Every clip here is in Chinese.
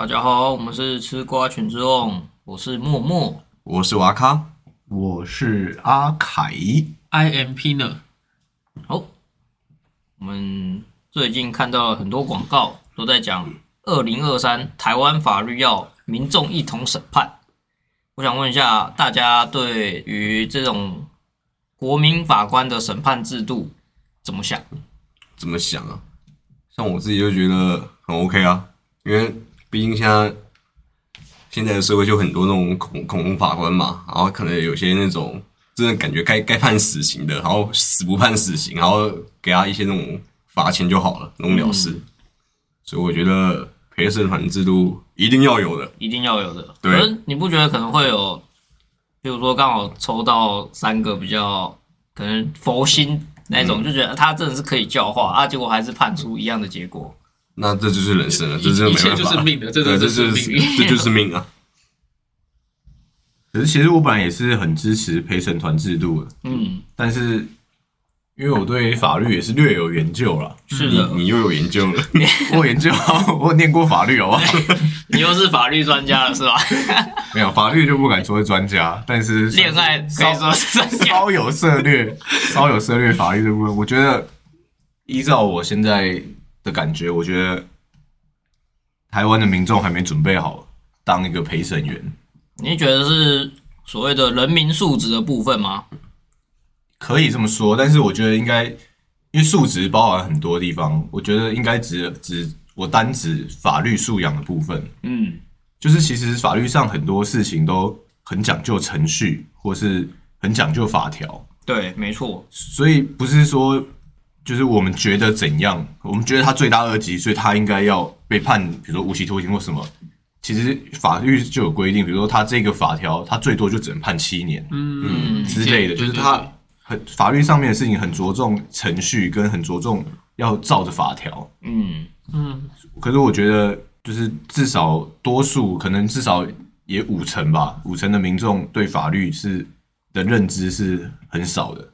大家好，我们是吃瓜群之王，我是默默。我是瓦卡，我是阿凯，I M P 呢？好，我们最近看到了很多广告，都在讲二零二三台湾法律要民众一同审判。我想问一下大家，对于这种国民法官的审判制度怎么想？怎么想啊？像我自己就觉得很 OK 啊，因为毕竟现在现在的社会就很多那种恐恐龙法官嘛，然后可能有些那种真的感觉该该判死刑的，然后死不判死刑，然后给他一些那种罚钱就好了，那种了事。所以我觉得陪审团制度一定要有的。一定要有的。对可是你不觉得可能会有，比如说刚好抽到三个比较可能佛心那种，就觉得他真的是可以教化啊，结果还是判出一样的结果。那这就是人生了，这一一切真的没办法。就是命的，这对，这就是命。这就是命啊！可是其实我本来也是很支持陪审团制度的，嗯，但是因为我对法律也是略有研究了，是的，你又有研究了，我有研究，我念过法律，好不好？你又是法律专家了是吧？没有法律就不敢说是专家，但是恋爱可以说是。稍有涉略，稍有涉略法律的部分，我觉得依照我现在的感觉，我觉得台湾的民众还没准备好当一个陪审员。你觉得是所谓的人民素质的部分吗？可以这么说，但是我觉得应该，因为素质包含很多地方，我觉得应该只只我单指法律素养的部分，嗯，就是其实法律上很多事情都很讲究程序，或是很讲究法条，对，没错，所以不是说就是我们觉得怎样，我们觉得他罪大恶极，所以他应该要被判，比如说无期徒刑或什么。其实法律就有规定，比如说他这个法条，他最多就只能判七年，嗯，之类的，就是他很法律上面的事情很着重程序，跟很着重要照着法条。嗯，嗯，可是我觉得，就是至少多数可能至少也五成吧，五成的民众对法律是的认知是很少的，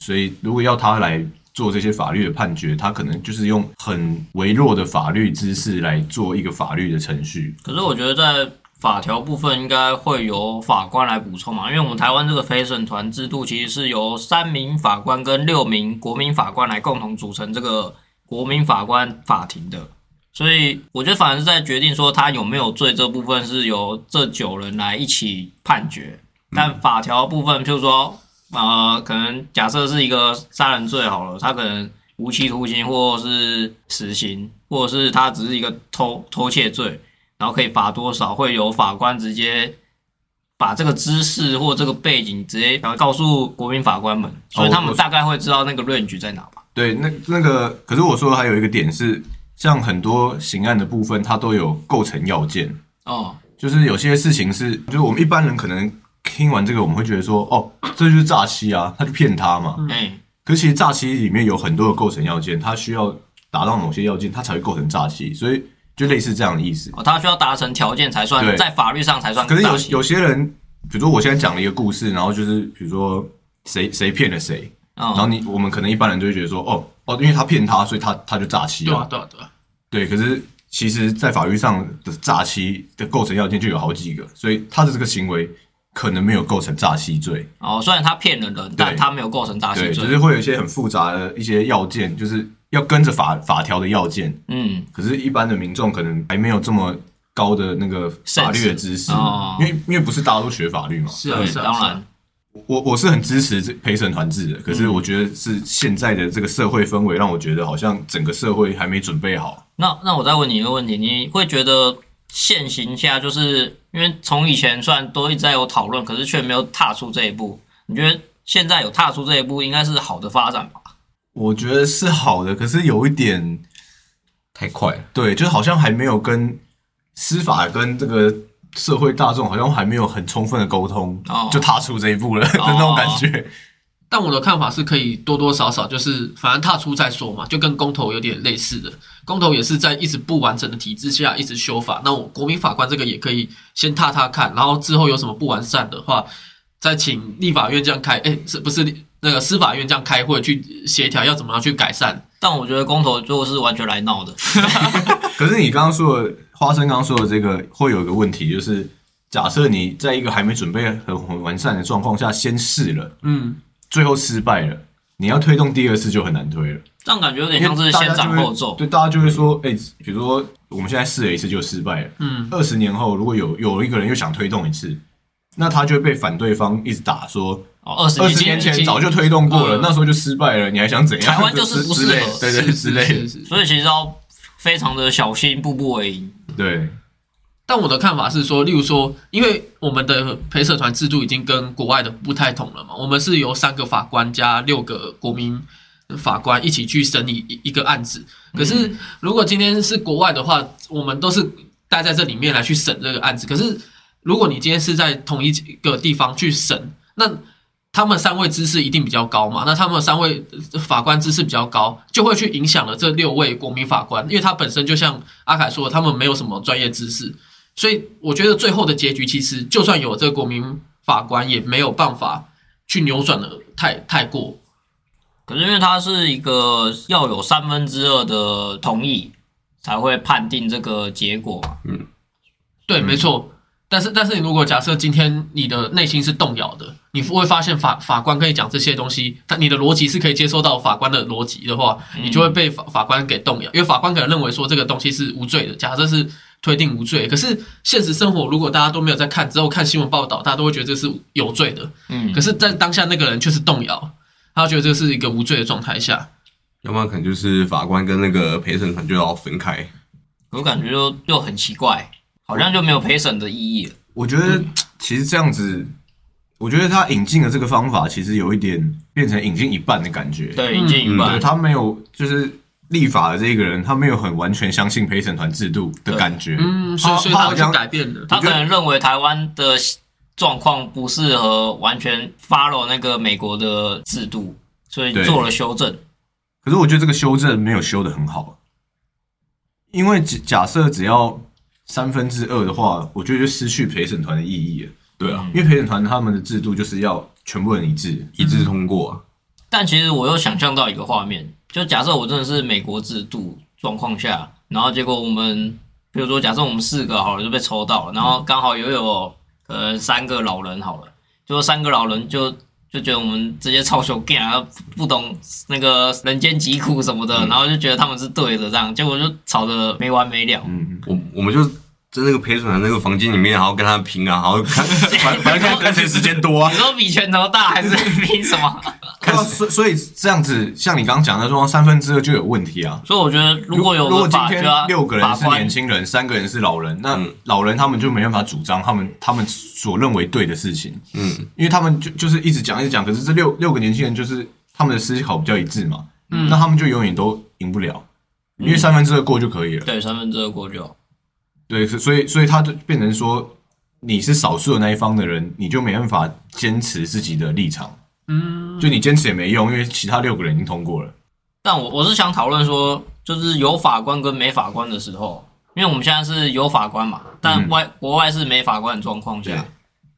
所以如果要他来做这些法律的判决，他可能就是用很微弱的法律知识来做一个法律的程序。可是我觉得在法条部分应该会由法官来补充嘛，因为我们台湾这个陪审团制度其实是由三名法官跟六名国民法官来共同组成这个国民法官法庭的，所以我觉得反而是在决定说他有没有罪这部分是由这九人来一起判决，但法条部分，譬如说呃，可能假设是一个杀人罪好了，他可能无期徒刑或是死刑，或者是他只是一个偷偷窃罪。然后可以罚多少，会由法官直接把这个知识或这个背景直接告诉国民法官们，所以他们大概会知道那个 range 在哪吧？对，那那个，可是我说还有一个点是，像很多刑案的部分，它都有构成要件。哦，就是有些事情是，就是我们一般人可能听完这个，我们会觉得说，哦，这就是诈欺啊，他就骗他嘛。哎，可是其实诈欺里面有很多的构成要件，他需要达到某些要件，他才会构成诈欺，所以就类似这样的意思。哦，他需要达成条件才算，在法律上才算可是有。有些人，比如说我现在讲了一个故事，然后就是比如说谁谁骗了谁，然后哦，你我们可能一般人就会觉得说，哦哦，因为他骗他，所以他他就诈欺对啊了。，对啊，对啊，对，可是其实，在法律上的诈欺的构成要件就有好几个，所以他的这个行为可能没有构成诈欺罪。哦，虽然他骗了人，但他没有构成诈欺罪，就。是会有一些很复杂的一些要件，就是要跟着法法条的要件。嗯，可是，一般的民众可能还没有这么高的那个法律的知识，哦因为因为不是大家都学法律嘛。是啊，是啊，当然，我我是很支持这陪审团制的，可是嗯我觉得是现在的这个社会氛围让我觉得好像整个社会还没准备好。那那我再问你一个问题，你会觉得现行下，就是因为从以前虽然都一直在有讨论，可是却没有踏出这一步，你觉得现在有踏出这一步，应该是好的发展吧？我觉得是好的，可是有一点太快了，对，就是好像还没有跟司法跟这个社会大众好像还没有很充分的沟通，哦就踏出这一步了 的那种感觉。但我的看法是可以多多少少就是反正踏出再说嘛，就跟公投有点类似的。公投也是在一直不完整的体制下一直修法。那我国民法官这个也可以先踏踏看，然后之后有什么不完善的话，再请立法院这样开，哎，是不是那个司法院这样开会去协调要怎么样去改善？但我觉得公投就是完全来闹的。可是你刚刚说的花生刚刚说的这个会有一个问题，就是假设你在一个还没准备很很完善的状况下先试了，嗯，最后失败了，你要推动第二次就很难推了。这样感觉有点像是先斩后奏。对，大家就会说，哎、比如说我们现在试了一次就失败了，嗯，二十年后如果有有一个人又想推动一次，那他就会被反对方一直打说，哦，二十年前早就推动过了，那时候就失败了，你还想怎样？台湾就是不适合对对之类。所以其实要非常的小心，步步为营。对，但我的看法是说，例如说，因为我们的陪审团制度已经跟国外的不太同了嘛，我们是由三个法官加六个国民法官一起去审理一一个案子。可是如果今天是国外的话，我们都是待在这里面来去审这个案子。可是如果你今天是在同一个地方去审，那他们三位知识一定比较高嘛？那他们三位法官知识比较高，就会去影响了这六位国民法官，因为他本身就像阿凯说，他们没有什么专业知识，所以我觉得最后的结局其实就算有这个国民法官，也没有办法去扭转的太太过。可是因为它是一个要有三分之二的同意才会判定这个结果嘛。对，没错。但是，但是你如果假设今天你的内心是动摇的，你会发现法法官跟你讲这些东西，他你的逻辑是可以接受到法官的逻辑的话，你就会被法法官给动摇，因为法官可能认为说这个东西是无罪的，假设是推定无罪。可是现实生活如果大家都没有在看，之后看新闻报道，大家都会觉得这是有罪的。嗯可，是，在当下那个人却是动摇，他觉得这是一个无罪的状态下。要不然可能就是法官跟那个陪审团就要分开。我感觉就就很奇怪，好像就没有陪审的意义了。我觉得其实这样子，我觉得他引进的这个方法其实有一点变成引进一半的感觉。对，引进一对半。他没有就是立法的这个人，他没有很完全相信陪审团制度的感觉。嗯，所以他所以他会去好像改变的。他可能认为台湾的状况不适合完全 follow 那个美国的制度，所以做了修正。可是我觉得这个修正没有修的很好，因为假假设只要三分之二的话，我觉得就失去陪审团的意义了。对啊，因为陪审团他们的制度就是要全部人一致。一致通过、啊。但其实我又想象到一个画面，就假设我真的是美国制度状况下，然后结果我们，比如说假设我们四个好了就被抽到了，然后刚好又有呃三个老人好了，就三个老人就就觉得我们这些超雄 gay 啊不懂那个人间疾苦什么的，然后就觉得他们是对的，这样结果就吵得没完没了。嗯，我我们就在那个陪审团那个房间里面，然后跟他拼啊，然后看，反反正看看谁时间多啊你。说比拳头大还是比什么？对啊，所以所以这样子，像你刚刚讲的说，三分之二就有问题啊。所以我觉得如果有如果今天六个人是年轻人，三个人是老人，那嗯老人他们就没办法主张他们他们所认为对的事情，嗯，因为他们就就是一直讲一直讲，可是这六六个年轻人就是他们的思考比较一致嘛，嗯那他们就永远都赢不了，因为三分之二过就可以了。对三分之二过就好。对，所以所以他就变成说，你是少数的那一方的人，你就没办法坚持自己的立场，嗯，就你坚持也没用，因为其他六个人已经通过了。但我我是想讨论说，就是有法官跟没法官的时候，因为我们现在是有法官嘛，但嗯。外、国外是没法官的状况下，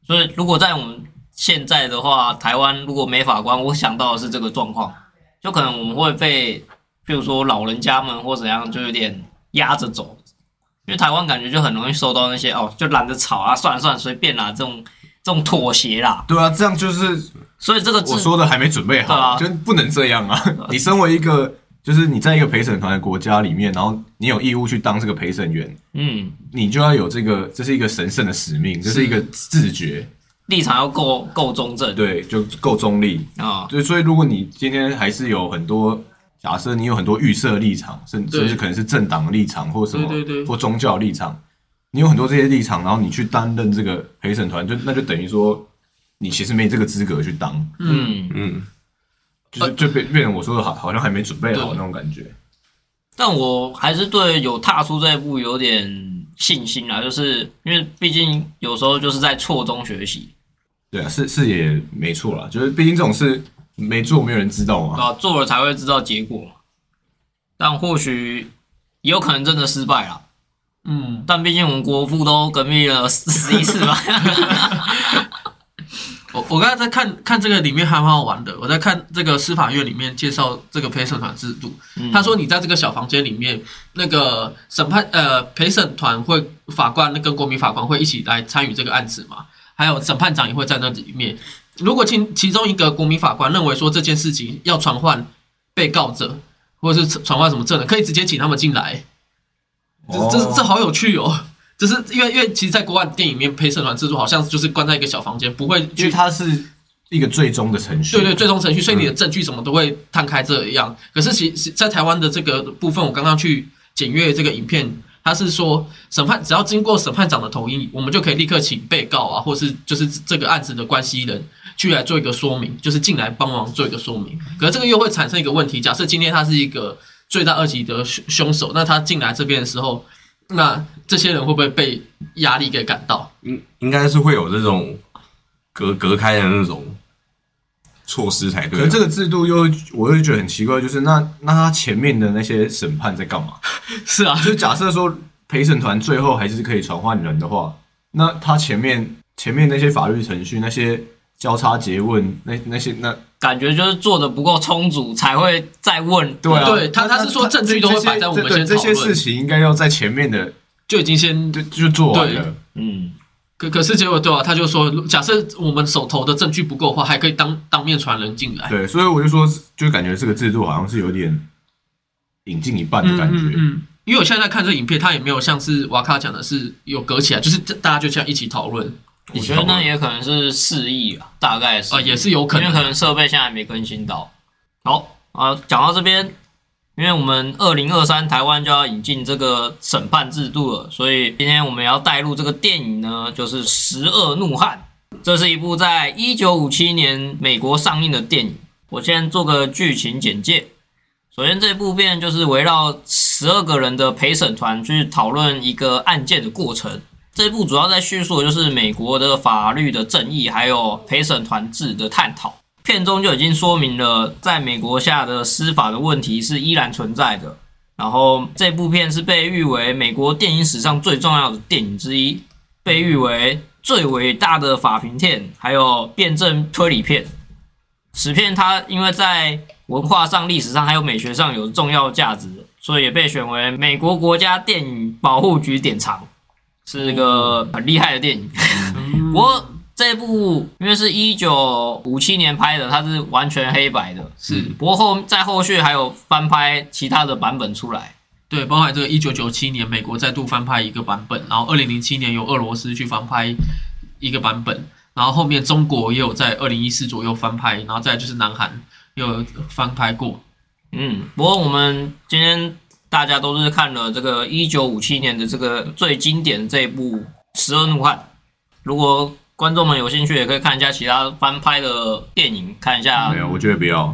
所以如果在我们现在的话，台湾如果没法官，我想到的是这个状况，就可能我们会被，比如说老人家们或怎样，就有点压着走，因为台湾感觉就很容易收到那些哦，就懒得吵啊，算了算了，随便啦，这种这种妥协啦，对啊，这样就是所以这个我说的还没准备好，啊就不能这样啊！你身为一个，就是你在一个陪审团的国家里面，然后你有义务去当这个陪审员，嗯你就要有这个，这是一个神圣的使命，这是一个自觉，立场要够够中正对，就够中立。啊，对，所以如果你今天还是有很多，假设你有很多预设立场，甚甚至可能是政党立场或什么，对对对或宗教立场，你有很多这些立场，然后你去担任这个陪审团，就那就等于说你其实没这个资格去当，嗯。嗯，就是就变变成我说的好，好像还没准备好那种感觉。但我还是对有踏出这一步有点信心啦，就是因为毕竟有时候就是在错中学习对啊，是是也没错啦，就是毕竟这种事没做，没有人知道嘛。啊，做了才会知道结果。但或许也有可能真的失败了。嗯，但毕竟我们国父都革命了十一次吧。我我刚才在看看这个里面还蛮好玩的，我在看这个司法院里面介绍这个陪审团制度。嗯他说你在这个小房间里面，那个审判呃陪审团会法官跟国民法官会一起来参与这个案子嘛，还有审判长也会在那里面。如果其其中一个国民法官认为说这件事情要传唤被告者，或者是传唤什么证人，可以直接请他们进来。这这这好有趣哦！只是因为因为其实，在国外电影里面陪审团制度好像就是关在一个小房间，不会因为去它是一个最终的程序。对对，最终程序，所以你的证据什么都会摊开这样。可是其实，在台湾的这个部分，我刚刚去检阅这个影片，他是说审判只要经过审判长的同意，我们就可以立刻请被告啊，或是就是这个案子的关系人去来做一个说明，就是进来帮忙做一个说明。可是这个又会产生一个问题，假设今天他是一个罪大恶极的凶凶手，那他进来这边的时候，那这些人会不会被压力给感到？应应该是会有这种隔隔开的那种措施才对啊。可是这个制度又，我又觉得很奇怪，就是那那他前面的那些审判在干嘛？是啊，就假设说陪审团最后还是可以传唤人的话，那他前面前面那些法律程序、那些交叉诘问、那那些那感觉就是做的不够充足，才会再问。对啊，对他他是说证据都会摆在我们先这这些事情应该要在前面的就已经先就就做完对了。嗯，可可是结果对啊，他就说，假设我们手头的证据不够的话，还可以当当面传人进来。对，所以我就说，就感觉这个制度好像是有点引进一半的感觉。嗯嗯，因为我现在在看这影片，他也没有像是瓦卡讲的是有隔起来，就是大家就这样一起讨论我觉得那也可能是示意啊，大概是啊，也是有可能因为可能设备现在还没更新到。好啊，讲到这边，因为我们二零二三台湾就要引进这个审判制度了，所以今天我们要带入这个电影呢，就是《十二怒汉》。这是一部在一九五七年美国上映的电影。我先做个剧情简介。首先，这部片就是围绕十二个人的陪审团去讨论一个案件的过程。这部主要在叙述的就是美国的法律的正义，还有陪审团制的探讨。片中就已经说明了，在美国下的司法的问题是依然存在的。然后这部片是被誉为美国电影史上最重要的电影之一，被誉为最伟大的法庭片，还有辩证推理片。此片它因为在文化上、历史上还有美学上有重要价值，所以也被选为美国国家电影保护局典藏，是个很厉害的电影。不过这部因为是一九五七年拍的，它是完全黑白的。是不过后在后续还有翻拍其他的版本出来。对，包含这个一九九七年美国再度翻拍一个版本，然后二零零七年由俄罗斯去翻拍一个版本，然后后面中国也有在二零一四左右翻拍，然后再就是南韩也有翻拍过。嗯，不过我们今天大家都是看了这个一九五七年的这个最经典的这一部《十二怒汉》。如果观众们有兴趣，也可以看一下其他翻拍的电影，看一下没有，我觉得不要。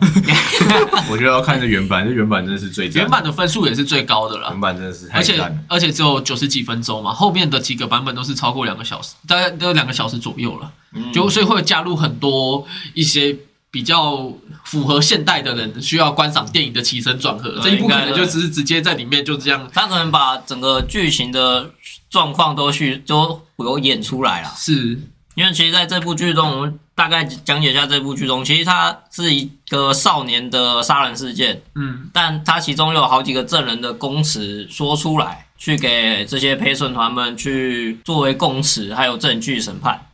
我觉得要看这原版，这原版真的是最赞原版的分数也是最高的了原。版真的是太而且。而且只有九十几分钟嘛，后面的几个版本都是超过两个小时，大概都有两个小时左右了，嗯就所以会加入很多一些比较符合现代的人需要观赏电影的起承转合。这一部可能就只是直接在里面就这样，他可能把整个剧情的状况都去都有演出来了。是因为其实在这部剧中，我们大概讲解一下这部剧中，其实它是一个少年的杀人事件，嗯但它其中有好几个证人的供词说出来，去给这些陪审团们去作为供词，还有证据审判。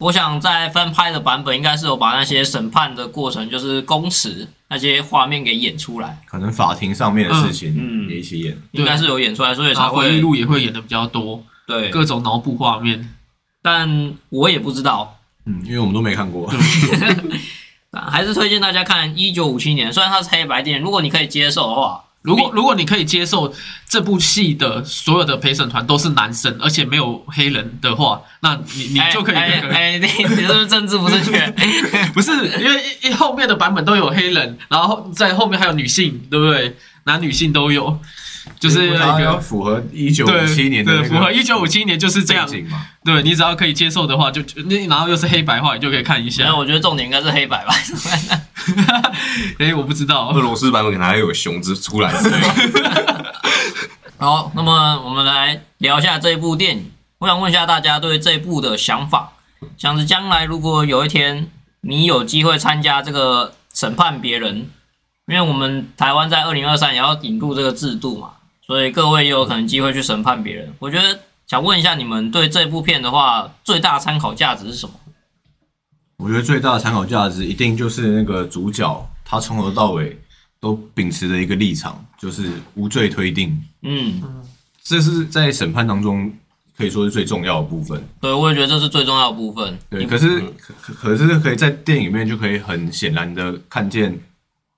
我想在翻拍的版本应该是有把那些审判的过程，就是公词那些画面给演出来，可能法庭上面的事情嗯嗯也一起演。应该是有演出来，所以才回忆会录也会演的比较多，对。各种脑补画面。但我也不知道，嗯，因为我们都没看过。还是推荐大家看一九五七年，虽然它是黑白电影，如果你可以接受的话，如果如果你可以接受这部戏的所有的陪审团都是男生，而且没有黑人的话，那你你就可以哎那个。哎，哎你你是不是政治不正确？不是，因为一一后面的版本都有黑人，然后在后面还有女性，对不对？男女性都有，就是要个符合一九五对七年的那对，个符合一九五七年就是这样。对你只要可以接受的话，就就那然后又是黑白话，你就可以看一下然。后我觉得重点应该是黑白吧。哎，我不知道俄，罗斯版本可能还有熊之出来之类的。好，那么我们来聊一下这一部电影。我想问一下大家对这一部的想法，想着将来如果有一天你有机会参加这个审判别人，因为我们台湾在二零二三也要引入这个制度嘛，所以各位也有可能机会去审判别人。我觉得想问一下你们对这部片的话，最大参考价值是什么？我觉得最大的参考价值一定就是那个主角，他从头到尾都秉持着一个立场，就是无罪推定。嗯，这是在审判当中可以说是最重要的部分。对，我也觉得这是最重要的部分。对，可是可可可是可以在电影里面就可以很显然的看见，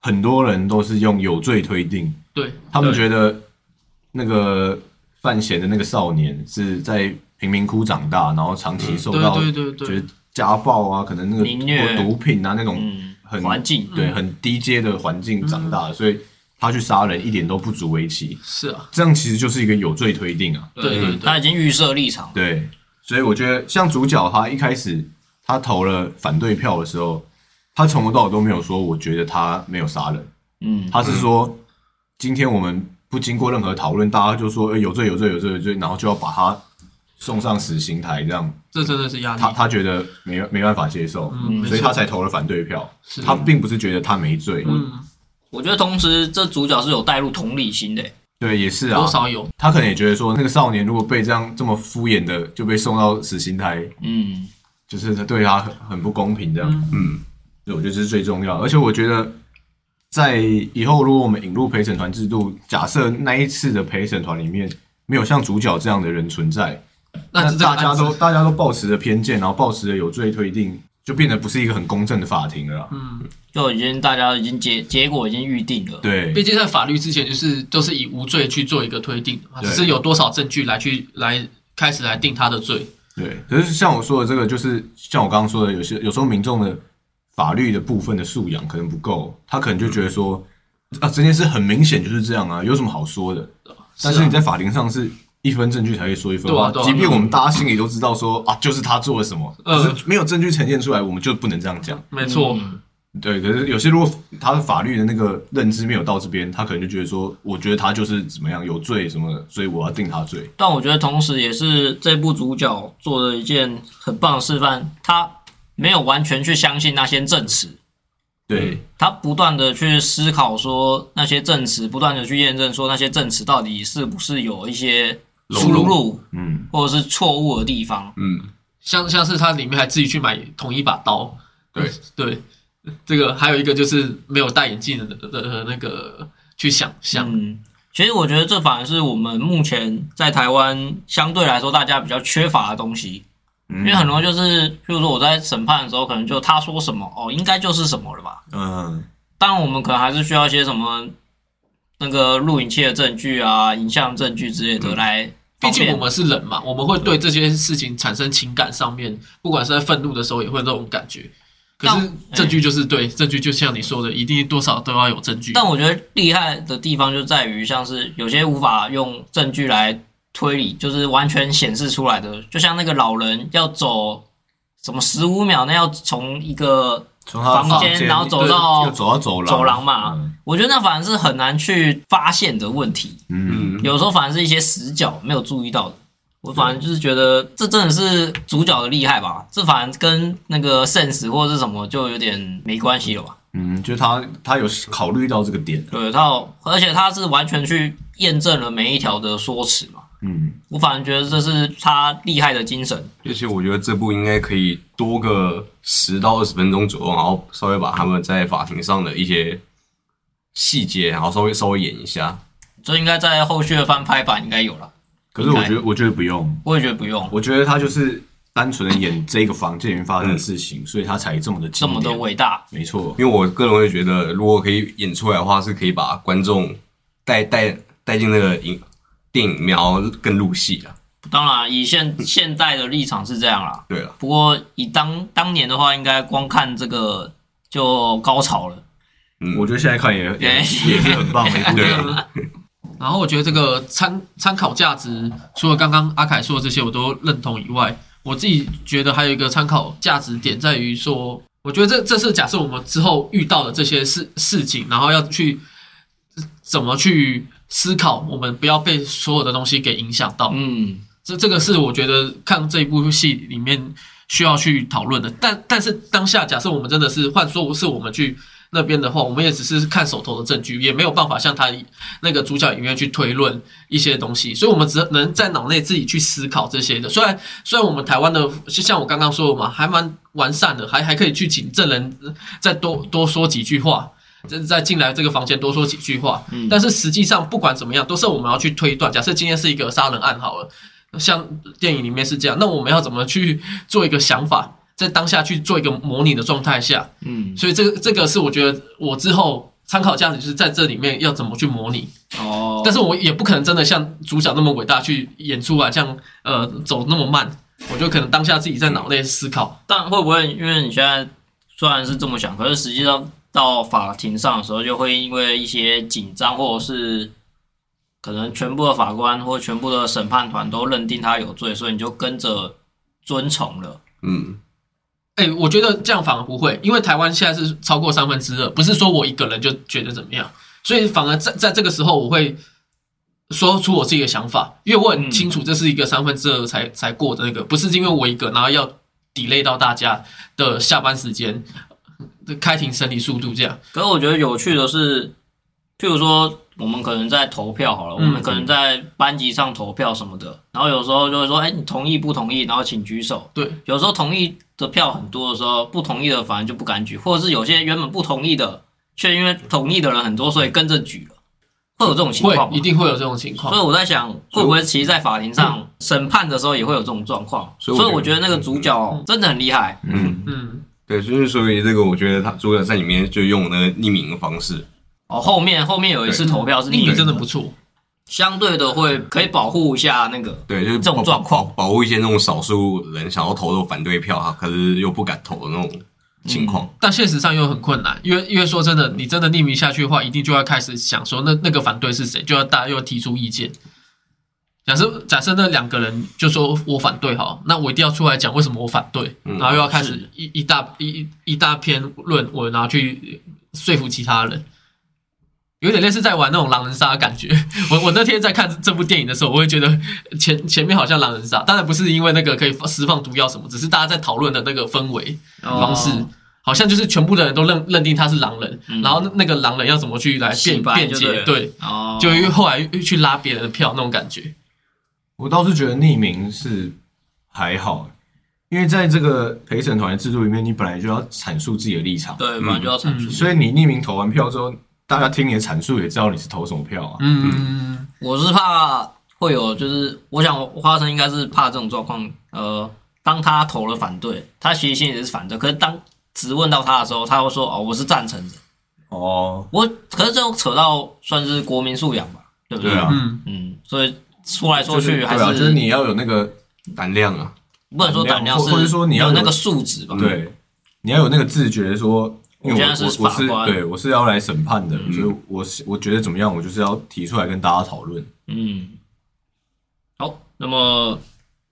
很多人都是用有罪推定，对，他们觉得那个范闲的那个少年是在贫民窟长大，然后长期受到对对对对。就是家暴啊，可能那个凌虐或毒品啊那种嗯很环境对很低阶的环境长大的，所以他去杀人一点都不足为奇。是啊，这样其实就是一个有罪推定啊。对对对他已经预设立场。对，所以我觉得像主角他一开始他投了反对票的时候，他从头到尾都没有说我觉得他没有杀人，嗯，他是说今天我们不经过任何讨论，大家就说、欸、有罪有罪有罪有罪，然后就要把他送上死刑台，这样这真的是压力。他他觉得没没办法接受，嗯所以他才投了反对票。他并不是觉得他没罪，嗯，我觉得同时这主角是有带入同理心的。对，也是啊多，少有，他可能也觉得说那个少年如果被这样这么敷衍的就被送到死刑台，嗯，就是对他很很不公平这样。嗯嗯，对，我觉得这是最重要的。而且我觉得，在以后如果我们引入陪审团制度，假设那一次的陪审团里面没有像主角这样的人存在，那大家都大家都抱持着偏见，然后抱持着有罪推定，就变得不是一个很公正的法庭了啦。嗯，就已经大家已经结结果已经预定了。对毕竟在法律之前就是都是以无罪去做一个推定只是有多少证据来去来开始来定他的罪。对，可是像我说的这个，就是像我刚刚说的，有些有时候民众的法律的部分的素养可能不够，他可能就觉得说，啊，这件事很明显就是这样啊，有什么好说的？但是啊你在法庭上是一分证据才会说一分话，对啊对啊即便我们大家心里都知道说啊，就是他做了什么，呃可是没有证据呈现出来，我们就不能这样讲。没错，嗯对，可是有些如果他的法律的那个认知没有到这边，他可能就觉得说，我觉得他就是怎么样有罪什么的，所以我要定他罪。但我觉得同时也是这部主角做的一件很棒的示范，他没有完全去相信那些证词，对，他不断的去思考说那些证词，不断的去验证说那些证词到底是不是有一些出入嗯，或者是错误的地方。嗯，像像是他里面还自己去买同一把刀，对。对，这个还有一个就是没有戴眼镜的的的那个去想象，嗯，其实我觉得这反而是我们目前在台湾相对来说大家比较缺乏的东西，因因为很容易就是，譬如说我在审判的时候，可能就他说什么哦，应该就是什么了吧。嗯，当然，我们可能还是需要一些什么那个录影器的证据啊、影像证据之类的来。毕竟我们是人嘛，我们会对这些事情产生情感上面，不管是在愤怒的时候，也会有这种感觉。可是但证据就是对，证据就像你说的，一定多少都要有证据。但我觉得厉害的地方就在于，像是有些无法用证据来推理，就是完全显示出来的，就像那个老人要走什么十五秒，那要从一个房间然后走到走到走廊，走廊嘛嗯我觉得那反而是很难去发现的问题。嗯，有时候反而是一些死角没有注意到的。我反正就是觉得这真的是主角的厉害吧，这反而跟那个 sense 或者是什么就有点没关系了吧。嗯，就他他有考虑到这个点，对他，而且他是完全去验证了每一条的说辞嘛。嗯，我反而觉得这是他厉害的精神。而且我觉得这部应该可以多个十到二十分钟左右，然后稍微把他们在法庭上的一些细节，然后稍微稍微演一下。这应该在后续的翻拍版应该有了，可是我觉得我觉得不用，我也觉得不用我觉得他就是单纯的演这个房间里面发生的事情，所以他才这么的这么的，伟大。没错，因为我个人会觉得，如果可以演出来的话，是可以把观众带带带进那个影电影里面，然后更入戏啊。当然，以现 现在的立场是这样啦。对了，不过以当当年的话，应该光看这个就高潮了。嗯，我觉得现在看也 也哎也是很棒的一部 电影，然后我觉得这个参参考价值，除了刚刚阿凯说的这些我都认同以外，我自己觉得还有一个参考价值点在于说，我觉得这这是假设我们之后遇到的这些事事情，然后要去怎么去思考，我们不要被所有的东西给影响到。嗯，这这个是我觉得看这一部戏里面需要去讨论的。但但是当下假设我们真的是换说是我们去那边的话，我们也只是看手头的证据，也没有办法像他那个主角影院去推论一些东西，所以我们只能在脑内自己去思考这些的。虽然虽然我们台湾的就像我刚刚说的嘛，还蛮完善的，还还可以去请证人再多多说几句话。再再进来这个房间多说几句话，嗯但是实际上不管怎么样，都是我们要去推断。假设今天是一个杀人案好了，像电影里面是这样，那我们要怎么去做一个想法，在当下去做一个模拟的状态下，嗯，所以这个这个是我觉得我之后参考价值就是在这里面要怎么去模拟。哦，但是我也不可能真的像主角那么伟大去演出来，像呃走那么慢，我就可能当下自己在脑内思考。但会不会因为你现在虽然是这么想，可是实际上到法庭上的时候，就会因为一些紧张，或者是可能全部的法官或全部的审判团都认定他有罪，所以你就跟着遵从了。嗯，哎、我觉得这样反而不会，因为台湾现在是超过三分之二，不是说我一个人就觉得怎么样，所以反而在在这个时候，我会说出我自己的想法，因为我很清楚这是一个三分之二才才过的那个，不是因为我一个，然后要 delay 到大家的下班时间，呃开庭审理速度这样。可是我觉得有趣的是，譬如说我们可能在投票好了，嗯我们可能在班级上投票什么的，然后有时候就会说，哎，你同意不同意？然后请举手。对，有时候同意的票很多的时候，不同意的反而就不敢举，或者是有些原本不同意的，却因为同意的人很多，所以跟着举了，会有这种情会况吗一定会有这种情况所。以我在想，会不会其实，在法庭上审判的时候也会有这种状况？所所以我觉得以我觉得那个主角真的很厉害。嗯，嗯，对，就是所以这个我觉得他主角在里面就用那个匿名的方式，哦，后面后面有一次投票是匿名名真的不错。相对的会可以保护一下那个，对，就是这种状况保保护一些那种少数人想要投的反对票，哈可是又不敢投的那种情况。但现实上又很困难，因为因为说真的，你真的匿名下去的话，一定就要开始想说那那个反对是谁，就要大家又提出意见。假设假设那两个人就说我反对好，那我一定要出来讲为什么我反对，嗯然后又要开始一一大一一一大篇论文，然后去说服其他人，有点类似在玩那种狼人杀的感觉。我我那天在看这部电影的时候，我会觉得前前面好像狼人杀，当然不是因为那个可以释放毒药什么，只是大家在讨论的那个氛围。方式，哦好像就是全部的人都认认定他是狼人，嗯然后那那个狼人要怎么去来洗辩辩解，对就又后来又去拉别人的票那种感觉。我倒是觉得匿名是还好，因为在这个陪审团的制度里面，你本来就要阐述自己的立场，对，本来就要阐述。所以你匿名投完票之后，大家听你的阐述也知道你是投什么票啊。嗯，我是怕会有，就是我想花生应该是怕这种状况。呃，当他投了反对，他其实心里是反对，可是当质问到他的时候，他会说：“哦，我是赞成的。哦，”我可是这种扯到算是国民素养吧，对不对啊嗯，嗯，所以说来说就是去还对啊，就是你要有那个胆量啊，不能说胆量，是或者说你要有有那个素质吧。对，你要有那个自觉说。因为我我现在是法官是对我是要来审判的，嗯所以我是我觉得怎么样，我就是要提出来跟大家讨论。嗯，好，那么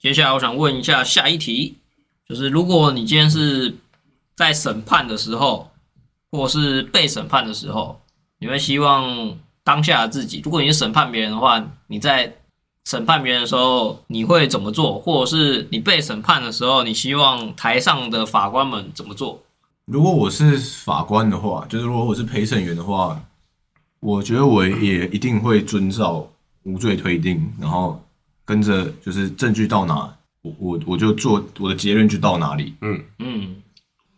接下来我想问一下下一题，就是如果你今天是在审判的时候，或是被审判的时候，你会希望当下的自己，如果你是审判别人的话，你在审判别人的时候，你会怎么做？或者是你被审判的时候，你希望台上的法官们怎么做？如果我是法官的话，就是如果我是陪审员的话，我觉得我也一定会遵照无罪推定，然后跟着就是证据到哪，我我我就做我的结论就到哪里。嗯嗯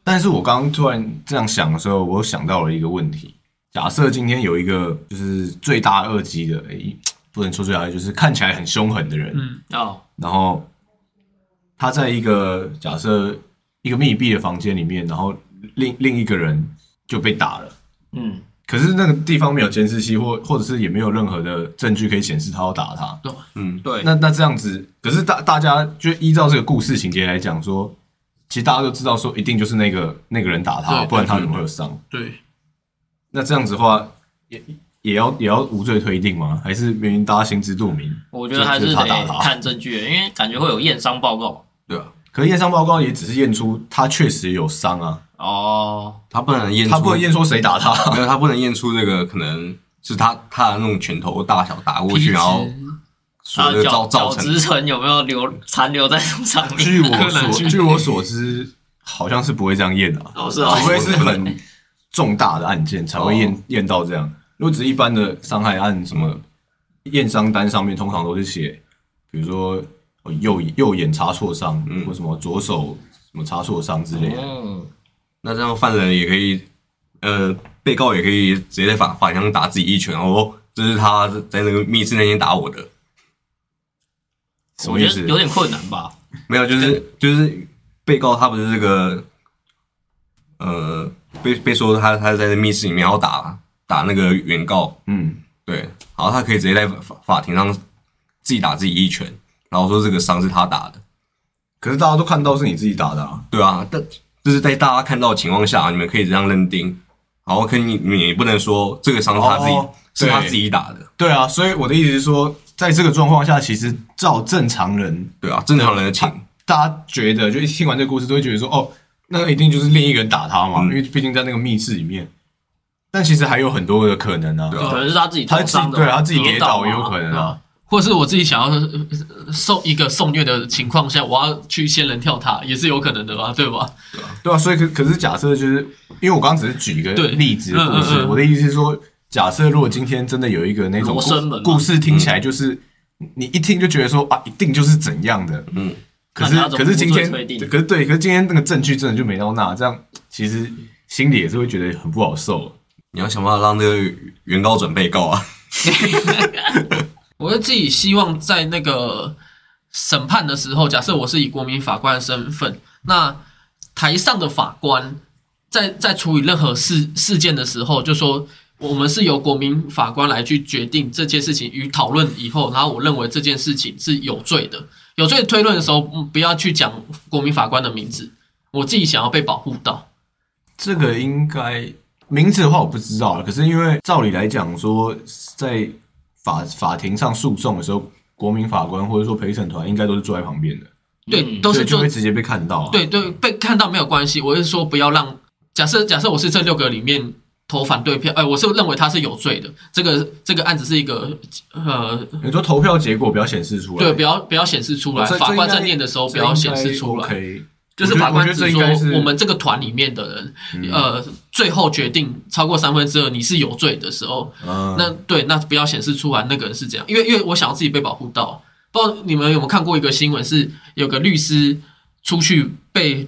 但是我刚刚突然这样想的时候，我又想到了一个问题：假设今天有一个就是罪大恶极的，诶，不能说最好，就是看起来很凶狠的人，嗯。哦，然后他在一个假设一个密闭的房间里面，然后另另一个人就被打了。嗯。可是那个地方没有监视器，或或者是也没有任何的证据可以显示他要打他。嗯，对，那那这样子，可是大大家就依照这个故事情节来讲说，其实大家都知道说一定就是那个那个人打他，不然他怎么会有伤？对，那这样子的话，也也要也要无罪推定吗？还是明明大家心知肚明？我觉得还是是他打得看证据，因为感觉会有验伤报告。对啊，可是验伤报告也只是验出他确实有伤啊，哦，他不能验出，他不能验出谁打他。没有，他不能验出这个可能是他他的那种拳头大小打过去，然后所这个造造成有没有留残留在上面？据我所据我所知，好像是不会这样验的、啊，哦是哦除非是很重大的案件才会验验到这样。如果只是一般的伤害案，什么验伤单上面通常都是写，比如说哦右右眼擦挫伤，嗯或什么左手什么擦挫伤之类的。嗯，那这样犯人也可以，呃，被告也可以直接在法法庭上打自己一拳，然后这是他在那个密室那天打我的，什么意思我觉得？有点困难吧。没有，就是就是被告他不是这个，呃，被被说他他在密室里面要打打那个原告，嗯，对，然后他可以直接在法法庭上自己打自己一拳，然后说这个伤是他打的，可是大家都看到是你自己打的啊。对啊，但就是在大家看到的情况下，你们可以这样认定，然后可以你不能说这个伤是他自己、哦是他自己打的，对啊，所以我的意思是说，在这个状况下，其实照正常人对啊，正常人的情，大家觉得，就一听完这个故事，都会觉得说，哦，那一定就是另一个人打他嘛，嗯。因为毕竟在那个密室里面。但其实还有很多的可能啊，对啊。可能是他自己他自己受伤的，对他自己跌倒也有可能啊。或者是我自己想要呃受一个受虐的情况下，我要去仙人跳塔，也是有可能的吧，对吧？对啊，所以可可是假设就是，因为我刚刚只是举一个对。例子的故事，嗯嗯嗯。我的意思是说，假设如果今天真的有一个那种罗生门嘛。故故事听起来就是、你一听就觉得说啊，一定就是怎样的，嗯，可是可是今天可是对，可是今天那个证据真的就没到那，这样其实心里也是会觉得很不好受。你要想办法让那个原告转被告啊，我会自己希望在那个审判的时候，假设我是以国民法官的身份，那台上的法官在在处理任何事事件的时候，就说我们是由国民法官来去决定这件事情与讨论以后，然后我认为这件事情是有罪的。有罪推论的时候，嗯不要去讲国民法官的名字，我自己想要被保护到。这个应该名字的话我不知道，可是因为照理来讲说，在法法庭上诉讼的时候，国民法官或者说陪审团应该都是坐在旁边的，对，都是就会直接被看到啊。对对，被看到没有关系，我是说不要让假设假设我是这六个里面投反对票，哎、我是认为他是有罪的，这个这个案子是一个呃，你说投票结果不要显示出来，对，不要不要显示出来，法官在念的时候不要显示出来，OK，就是法官只说我们这个团里面的人，呃，最后决定超过三分之二你是有罪的时候，嗯那对，那不要显示出来那个人是这样，因为因为我想要自己被保护到。不知道你们有没有看过一个新闻，是有个律师出去被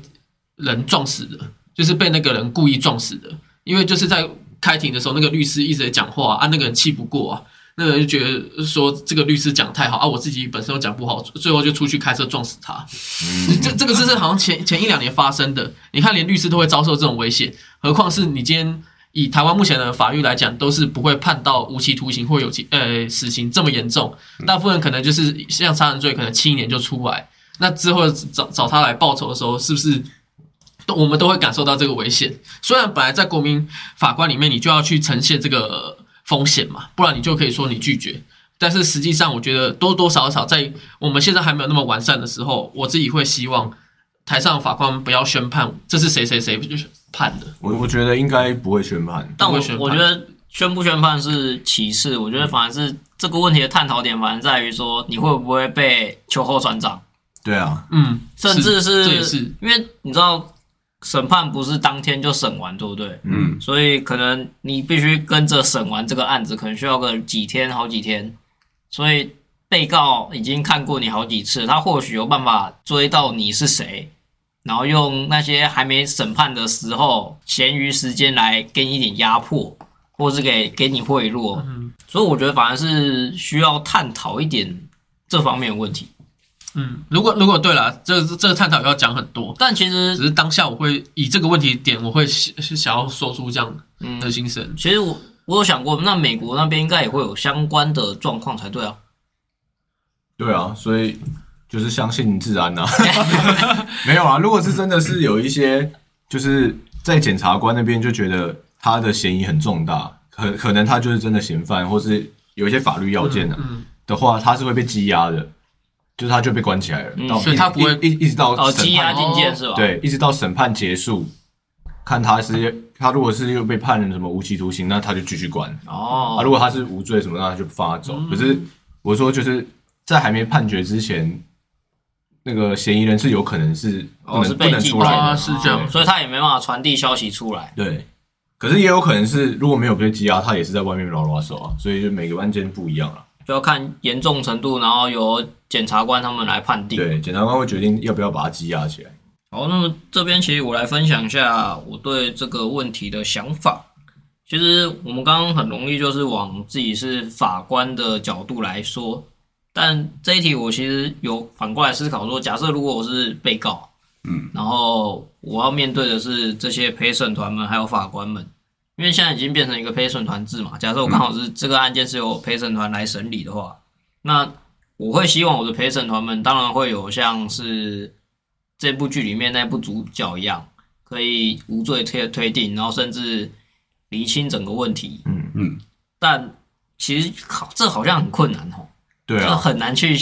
人撞死的，就是被那个人故意撞死的。因为就是在开庭的时候，那个律师一直在讲话啊，那个人气不过啊，那个人就觉得说这个律师讲太好啊，我自己本身又讲不好，最后就出去开车撞死他。这这个事是好像前前一两年发生的，你看连律师都会遭受这种危险，何况是你今天以台湾目前的法律来讲，都是不会判到无期徒刑或有期呃死刑这么严重，大部分可能就是像杀人罪，可能七年就出来。那之后找找他来报仇的时候，是不是都我们都会感受到这个危险？虽然本来在国民法官里面，你就要去呈现这个风险嘛，不然你就可以说你拒绝。但是实际上，我觉得多多少少在我们现在还没有那么完善的时候，我自己会希望台上法官不要宣判这是谁谁谁就是判的。我我觉得应该不会宣判，但我我觉得宣不宣判是其次，我觉得反而是这个问题的探讨点，反而在于说你会不会被秋后算账，对啊，嗯，甚至是。因为你知道审判不是当天就审完，对不对？嗯，所以可能你必须跟着审完这个案子，可能需要个几天、好几天。所以被告已经看过你好几次，他或许有办法追到你是谁，然后用那些还没审判的时候闲余时间来给你一点压迫，或是给给你贿赂。嗯所以我觉得反而是需要探讨一点这方面的问题。嗯，如果如果对了，这这个探讨要讲很多，但其实只是当下我会以这个问题点，我会想想要说出这样嗯的心声。其实我我有想过，那美国那边应该也会有相关的状况才对啊。对啊，所以就是相信自然呐、啊。没有啊，如果是真的是有一些，就是在检察官那边就觉得他的嫌疑很重大，可可能他就是真的嫌犯，或是有一些法律要件的、嗯，的话，他是会被羁押的，就是他就被关起来了，嗯到所以他不会一一一直到哦，羁押禁见是吧？，对，一直到审判结束，看他是他如果是又被判了什么无期徒刑，那他就继续关。哦啊，，如果他是无罪什么，那他就放他走。嗯可是我说就是在还没判决之前，那个嫌疑人是有可能是不能、哦是被不能出来的，啊是这样哦所以他也没办法传递消息出来。对。可是也有可能是如果没有被羁押，他也是在外面拉拉手啊，所以就每个案件不一样了。就要看严重程度，然后由检察官他们来判定。对，检察官会决定要不要把他羁押起来。好，那么这边其实我来分享一下我对这个问题的想法。其实我们刚刚很容易就是往自己是法官的角度来说，但这一题我其实有反过来思考说，假设如果我是被告，嗯，然后我要面对的是这些陪审团们还有法官们，因为现在已经变成一个陪审团制嘛。假设我刚好是这个案件是由陪审团来审理的话，那我会希望我的陪审团们当然会有像是这部剧里面那部主角一样，可以无罪推推定，然后甚至厘清整个问题。嗯嗯，但其实好，这好像很困难哦，这对啊，很难去，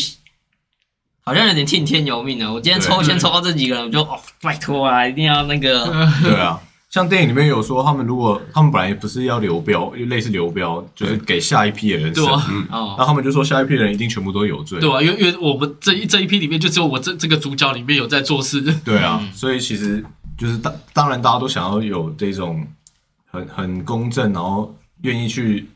好像有点听天由命啊。我今天抽签抽到这几个人，我就哦，拜托啊，一定要那个，对啊。像电影里面有说，他们如果他们本来不是要流标，类似流标，就是给下一批的人审，对啊然哦，后他们就说下一批的人一定全部都有罪，对啊、因为因为我们这一这一批里面，就只有我这这个主角里面有在做事。对啊，嗯。所以其实就是当当然大家都想要有这种很很公正，然后愿意去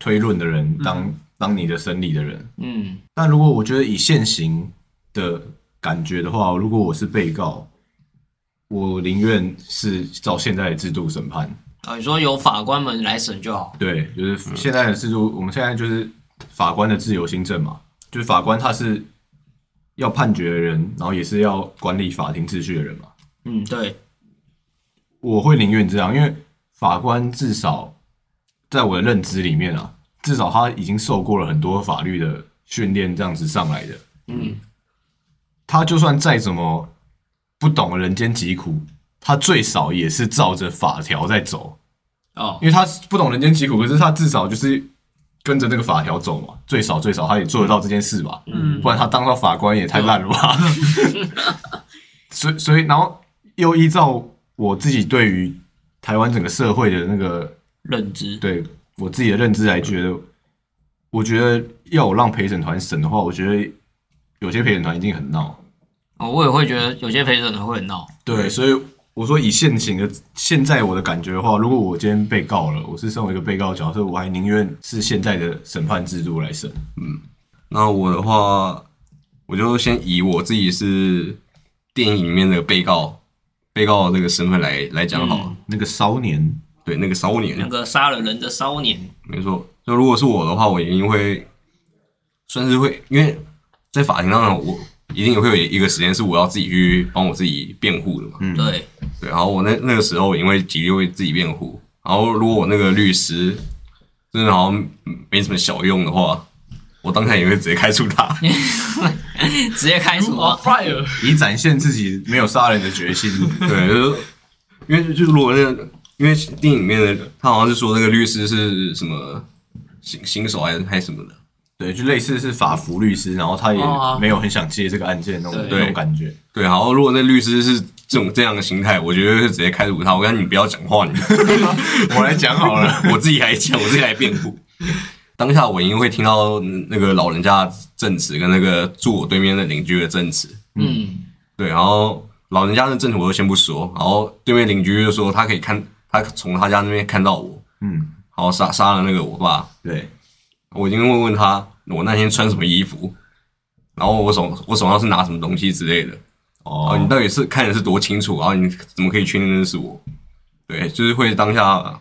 推论的人当、当你的审理的人。嗯，但如果我觉得以现行的感觉的话，如果我是被告，我宁愿是照现在的制度审判。啊，你说由法官们来审就好，对，就是现在的制度，我们现在就是法官的自由新政嘛，就是法官他是要判决的人，然后也是要管理法庭秩序的人嘛。嗯，对，我会宁愿这样，因为法官至少在我的认知里面啊，至少他已经受过了很多法律的训练，这样子上来的。嗯，他就算再怎么不懂人间疾苦，他最少也是照着法条在走，哦，因为他不懂人间疾苦，可是他至少就是跟着那个法条走嘛，最少最少他也做得到这件事吧。嗯不然他当到法官也太烂了吧。所以所以，然后又依照我自己对于台湾整个社会的那个认知，对我自己的认知来觉得，我觉得要我让陪审团审的话，我觉得有些陪审团一定很闹。哦，我也会觉得有些陪审团会很闹，对，所以我说以现行的现在我的感觉的话，如果我今天被告了，我是身为一个被告角色，我还宁愿是现在的审判制度来审。嗯。那我的话，我就先以我自己是电影里面的被告，被告的这个身份来来讲好了。嗯。那个骚年，对，那个骚年，那个杀了人的骚年，没错。就如果是我的话，我一定会算是会，因为在法庭上，我一定会有一个时间是我要自己去帮我自己辩护的嘛。嗯，对，对，然后我那那个时候因为极力为自己辩护，然后如果我那个律师真的好像没什么小用的话，我当下也会直接开除他。直接开除啊，fire，以展现自己没有杀人的决心。对，就是因为就是如果那个，因为电影里面的他好像是说那个律师是什么新新手还是还是什么的，对，就类似是法服律师，然后他也哦没有很想接这个案件那种对。那种感觉。对，然后如果那律师是这种这样的心态，我觉得是直接开除他。我跟你不要讲话，你 我来讲好了，我自己来讲，我自己来辩护。当下我因为会听到那个老人家的证词跟那个住我对面的邻居的证词，嗯，对，然后老人家的证词我就先不说，然后对面邻居就说他可以看，他从他家那边看到我，嗯，然后杀杀了那个我爸，对，我已经问问他我那天穿什么衣服，然后我手我手上是拿什么东西之类的，哦，你哦，到底是看的是多清楚，然后你怎么可以确定认识我？对，就是会当下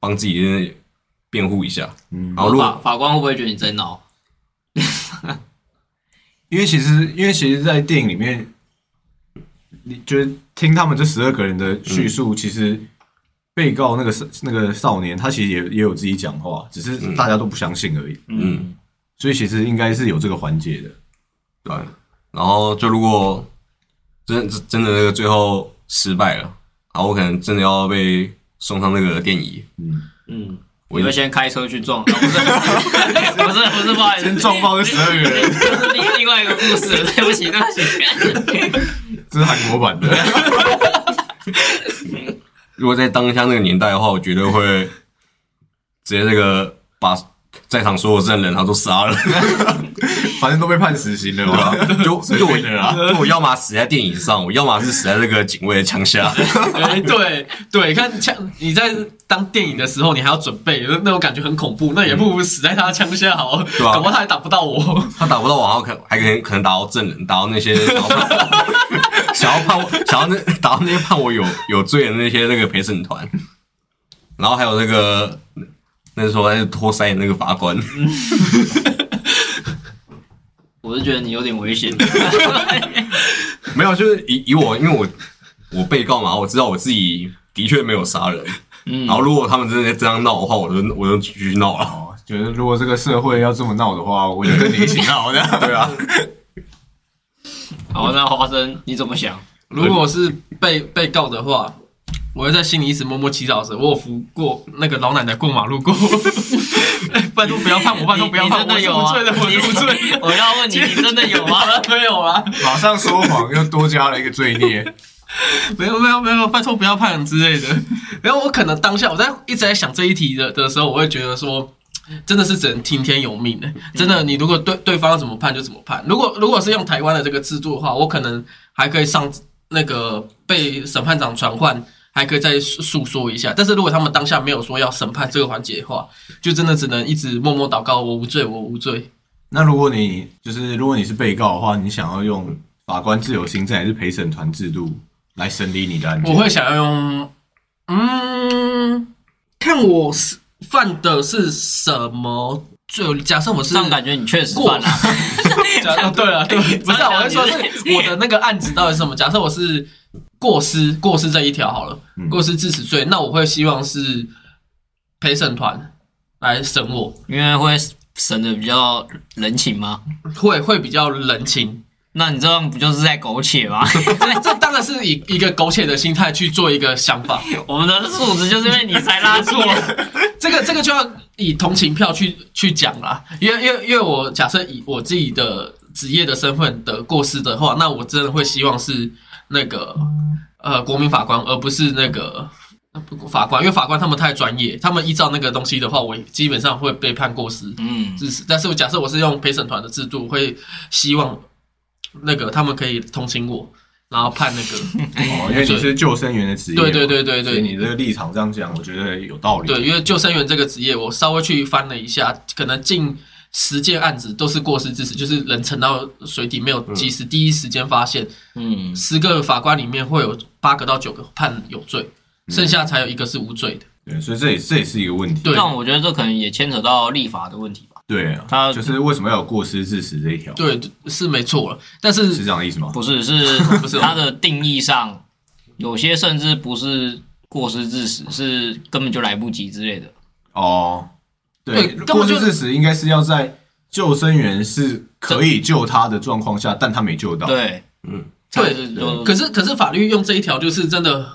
帮自己辩护一下，嗯。然后如法果法官会不会觉得你在闹？因为其实，因为其实，在电影里面，你觉得听他们这十二个人的叙述，其实被告那个少那个少年，他其实也也有自己讲话，只是大家都不相信而已。嗯，所以其实应该是有这个环节的。对，然后就如果真真的那个最后失败了，然后我可能真的要被送上那个电椅，嗯，嗯，我我会先开车去撞，啊不是 不是不是，不好意思，先撞爆这十二个人，这是另另外一个故事了，对不起对不起。这是韩国版的。如果在当下那个年代的话，我绝对会直接那个把在场所有证人他都杀了，反正都被判死刑了嘛。就 就我随便的啦就我要么死在电影上，我要么是死在那个警卫的枪下。哎，对对，看枪，你在当电影的时候，你还要准备，那种感觉很恐怖。那也不如死在他的枪下好，对啊搞不好他还打不到我。他打不到我，然后可还可能可能打到证人，打到那些想要判想要判我想要那打到那些判我有有罪的那些那个陪审团，然后还有那个那时候在托腮的那个法官，我是觉得你有点危险。没有，就是以以我因为我我被告嘛，我知道我自己的确没有杀人，嗯然后如果他们真的这样闹的话，我就我就继续闹了。哦，觉得如果这个社会要这么闹的话，我就跟你一起闹的。对啊，好，那花生你怎么想？如果是被被告的话，我会在心里一直默默祈祷着，我有扶过那个老奶奶过马路过。哎 拜托不要判我，拜托不要判我，你真的有啊我是无罪的，我是无罪。我要问你，你真的有吗？没有啊，马上说谎，又多加了一个罪孽。没有没有没有，拜托不要判之类的。然后我可能当下我在一直在想这一题的的时候，我会觉得说，真的是只能听天由命的。真的，你如果对对方要怎么判就怎么判。如果如果是用台湾的这个制度的话，我可能还可以上那个被审判长传唤。还可以再诉诉说一下，但是如果他们当下没有说要审判这个环节的话，就真的只能一直默默祷告，我无罪，我无罪。那如果你就是如果你是被告的话，你想要用法官自由行政还是陪审团制度来审理你的案件？我会想要用，嗯，看我是犯的是什么罪。假设我是这样感觉你确实过犯了。假设对了，对，不是、啊，我是说是我的那个案子到底是什么？假设我是过失，过失这一条好了，嗯过失致死罪，那我会希望是陪审团来审我，因为会审的比较人情吗？会会比较人情。那你这样不就是在苟且吗？这 这当然是以一个苟且的心态去做一个想法，我们的素质就是因为你才拉错。这个这个就要以同情票去去讲啦，因为因为因为我假设以我自己的职业的身份的过失的话，那我真的会希望是那个呃国民法官，而不是那个法官，因为法官他们太专业，他们依照那个东西的话，我基本上会被判过失嗯，致死。但是我假设我是用陪审团的制度，会希望那个他们可以同情我，然后判那个 哦，因为你是救生员的职业嘛，对对对对对你这个立场这样讲，我觉得有道理。对，因为救生员这个职业，我稍微去翻了一下，可能近十件案子都是过失致死，就是人沉到水底没有及时第一时间发现，嗯，十个法官里面会有八个到九个判有罪，剩下才有一个是无罪的。对，所以这也这也是一个问题。对但我觉得这可能也牵扯到立法的问题吧。对啊，他就是为什么要有过失致死这一条？对，是没错了。但是是这样的意思吗？不是，是 不是它的定义上，有些甚至不是过失致死，是根本就来不及之类的。哦，对，过失致死应该是要在救生员是可以救他的状况下，但他没救到。，对，嗯，对是可是可是法律用这一条就是真的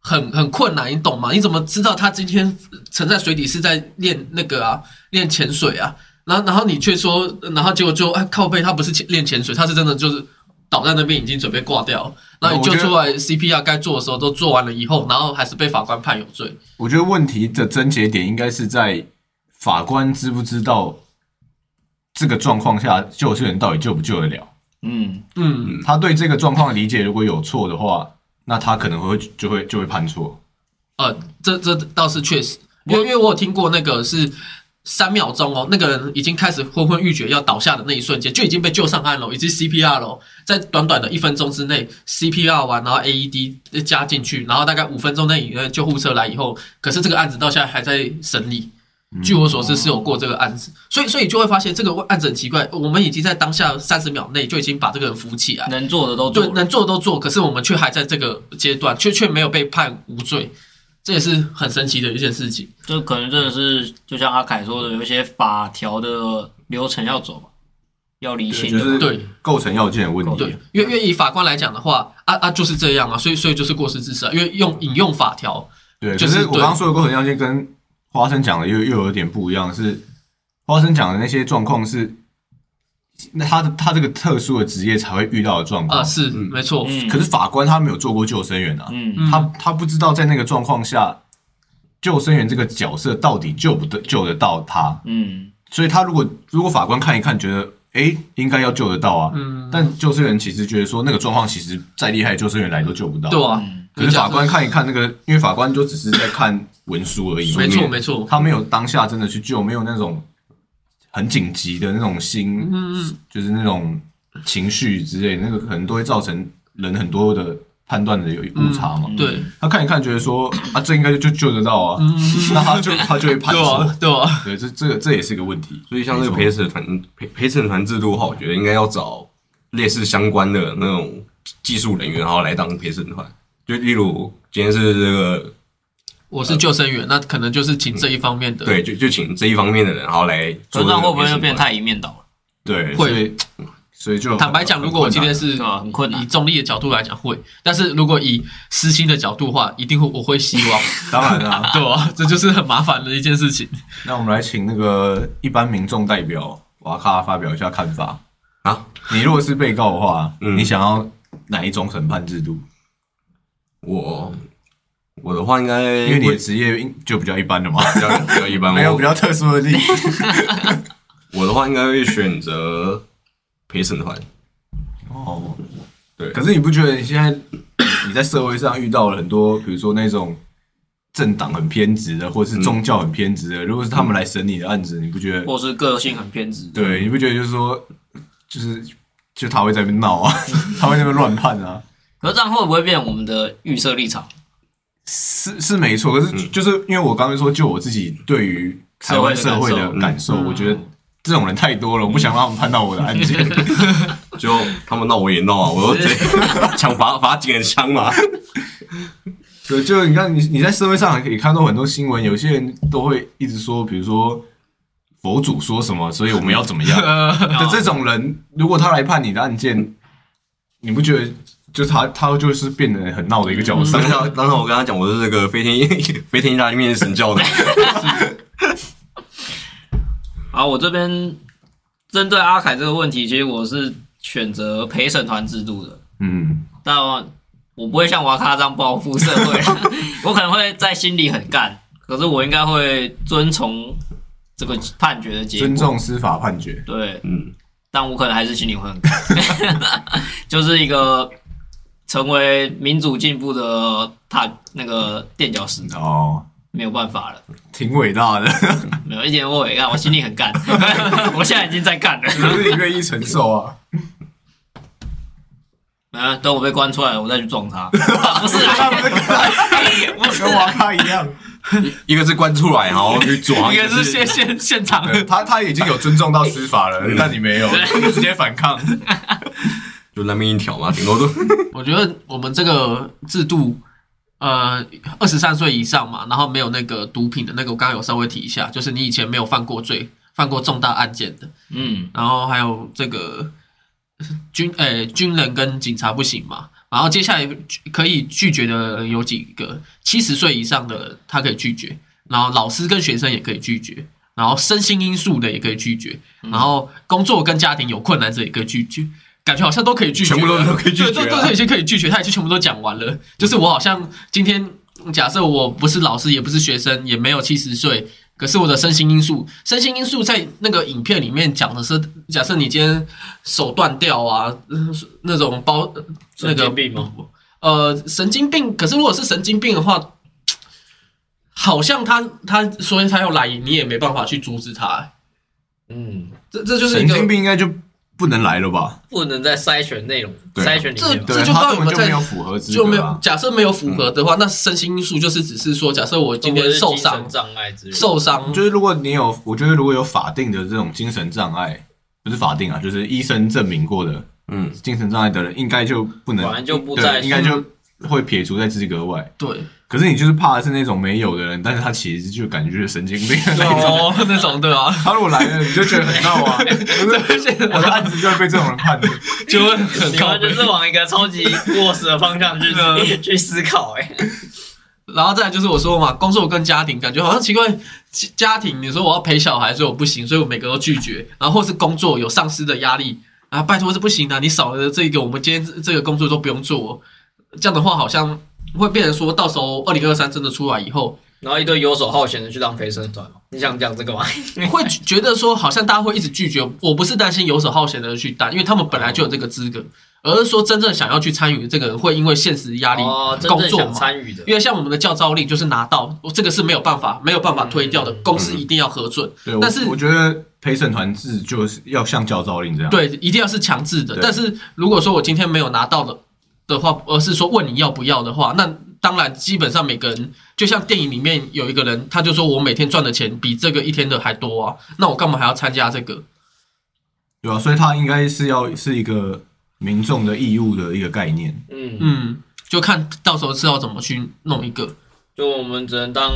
很很困难，你懂吗？你怎么知道他今天沉在水底是在练那个啊，练潜水啊？然后然后你却说，然后结果就哎靠背，他不是潜练潜水，他是真的就是倒在那边已经准备挂掉了，然后你救出来 CPR 该做的时候都做完了以后，然后还是被法官判有罪。我觉得问题的症结点应该是在法官知不知道这个状况下救生员到底救不救得了。嗯，嗯，他对这个状况的理解如果有错的话，那他可能会就会就会判错。呃，这这倒是确实，因为因为我有听过那个是三秒钟哦，那个人已经开始昏昏欲绝要倒下的那一瞬间，就已经被救上岸了，以及 CPR 了，在短短的一分钟之内 CPR 完，然后 AED 加进去，然后大概五分钟内以内救护车来以后，可是这个案子到现在还在审理。据我所知是有过这个案子，所以所以就会发现这个案子很奇怪，我们已经在当下三十秒内就已经把这个人扶起来，能做的都做对，能做的都做，可是我们却还在这个阶段，却却没有被判无罪，这也是很神奇的一件事情。这可能真的是就像阿凯说的，有一些法条的流程要走嘛，要理清对构成要件的问对题。，因为因为以法官来讲的话，啊啊就是这样啊，所以所以就是过失致死啊，因为用引用法条，对，就就是是我刚刚说的构成要件跟花生讲的又又有点不一样，是花生讲的那些状况是，那他的他这个特殊的职业才会遇到的状况。啊是没错，嗯，可是法官他没有做过救生员啊，嗯，嗯他他不知道在那个状况下，救生员这个角色到底救不得救得到他，嗯，所以他如果如果法官看一看，觉得诶应该要救得到啊，嗯，但救生员其实觉得说那个状况其实再厉害的救生员来都救不到，对啊，嗯可是法官看一看那个，因为法官就只是在看文书而已，没错没错，他没有当下真的去救，没有那种很紧急的那种心，嗯，就是那种情绪之类，那个可能都会造成人很多的判断的有误差嘛。对，他看一看，觉得说啊，这应该就救得到啊，嗯，那他就他就会判错对啊。，对啊，对，这这个这也是一个问题。所以像这个陪审团陪陪审团制度的话，我觉得应该要找类似相关的那种技术人员，然后来当陪审团。就例如今天是这个我是救生员，那可能就是请这一方面的，对，就就请这一方面的人，然后来做这个可是这样会不会又变太一面倒了？对，会所以就坦白讲，如果我今天是很困难以中立的角度来讲会，但是如果以私心的角度的话，一定会我会希望，当然啦、对啊，这就是很麻烦的一件事情。那我们来请那个一般民众代表瓦卡发表一下看法啊。你如果是被告的话，嗯你想要哪一种审判制度？我我的话应该因为你的会职业应就比较一般的嘛，比较比较一般，我 没有比较特殊的例子。我的话应该会选择陪审团。哦，对可是你不觉得你现在你在社会上遇到了很多，比如说那种政党很偏执的，或是宗教很偏执的，如果是他们来审你的案子，你不觉得？或是个性很偏执？对，你不觉得就是说，就是就他会在那边闹啊，他会在那边乱判啊？可是这样会不会变我们的预设立场？是是没错，可是就是因为我刚才说，就我自己对于台湾社会的感受，嗯我觉得这种人太多了，我不想让他们判到我的案件。就他们闹我也闹啊，我就 抢罚罚几人枪嘛。对，就你看你你在社会上也看到很多新闻，有些人都会一直说，比如说佛祖说什么，所以我们要怎么样 的这种人，如果他来判你的案件，你不觉得就他他就是变得很闹的一个角色当？下当时我跟他讲，我是这个飞天飞天意大利面神教的。好，我这边针对阿凯这个问题，其实我是选择陪审团制度的，嗯，但我不会像瓦卡这样报复社会，我可能会在心里很干，可是我应该会遵从这个判决的结果。尊重司法判决。对，嗯，但我可能还是心里会很干，就是一个成为民主进步的踏那个垫脚石，哦，没有办法了，挺伟大的，没有一点我也干，我心里很干，我现在已经在干了。只是你愿意承受啊？啊，等我被关出来，我再去撞他。不是。啊，不是跟瓦卡一样，一个是关出来，然后去撞，一个是现现现场，他他已经有尊重到司法了，但你没有，你直接反抗。就那边一条嘛，顶多都 我觉得我们这个制度，呃，二十三岁以上嘛，然后没有那个毒品的那个，我刚刚有稍微提一下，就是你以前没有犯过罪、犯过重大案件的，嗯，然后还有这个军诶、军人跟警察不行嘛，然后接下来可以拒绝的有几个，七十岁以上的他可以拒绝，然后老师跟学生也可以拒绝，然后身心因素的也可以拒绝，然后工作跟家庭有困难者也可以拒绝。感觉好像都可以拒绝了，全部都都可以拒绝啊对，都都都已经可以拒绝，他已经全部都讲完了。就是我好像今天假设我不是老师，也不是学生，也没有七十岁，可是我的身心因素，身心因素在那个影片里面讲的是，假设你今天手断掉啊，呃那种包那神个经病吗？呃神经病，可是如果是神经病的话，好像他他所以他要来，你也没办法去阻止他、嗯，这这就是神经病应该就不能来了吧？不能再筛选内容，对筛选里面嘛。对，这就他跟我们在根本就没有符合资就没有。假设没有符合的话，那身心因素就是只是说，假设我今天受伤会不会是精神障碍之类的，受伤，就是如果你有，我觉得如果有法定的这种精神障碍，不是法定啊，就是医生证明过的嗯，精神障碍的人，应该就不能，本来就不对在应该就会撇除在资格外。对，可是你就是怕的是那种没有的人，但是他其实就感觉就是神经病的那种。哦，那种对啊，他如果来了，你就觉得很闹啊。可是我的案子就会被这种人判的。就会很靠背你们就是往一个超级务实的方向去嗯去思考，哎，然后再来就是我说嘛，工作跟家庭感觉好像奇怪，家庭你说我要陪小孩，所以我不行，所以我每个都拒绝。然后或是工作有上司的压力啊，拜托是不行啊，你少了这个，我们今天这这个工作都不用做。这样的话好像会变成说到时候二零二三真的出来以后，然后一堆游手好闲的去当陪审团嘛，你想讲这个吗？会觉得说，好像大家会一直拒绝。我不是担心游手好闲的人去当，因为他们本来就有这个资格，而是说真正想要去参与的这个人，会因为现实压力工作嘛。参与的，因为像我们的教招令就是拿到，这个是没有办法没有办法推掉的，公司一定要核准。对，但是我觉得陪审团制就是要像教招令这样。对，一定要是强制的。但是如果说我今天没有拿到的的话，而是说问你要不要的话，那当然基本上每个人，就像电影里面有一个人，他就说我每天赚的钱比这个一天的还多啊，那我干嘛还要参加这个？对啊，所以他应该是要是一个民众的义务的一个概念。嗯，嗯，就看到时候是要怎么去弄一个。就我们只能当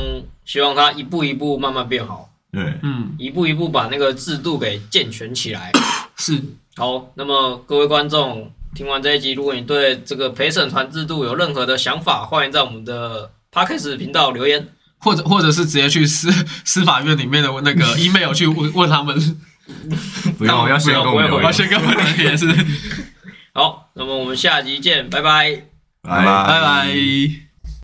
希望他一步一步慢慢变好，对，嗯，一步一步把那个制度给健全起来。是好，那么各位观众听完这一集，如果你对这个陪审团制度有任何的想法，欢迎在我们的 Podcast 频道留言。或者或者是直接去司 司法院里面的那个 email 去问问他们，不用要先跟我要。先跟我们也是，好，那么我们下集见，拜拜。拜拜拜拜。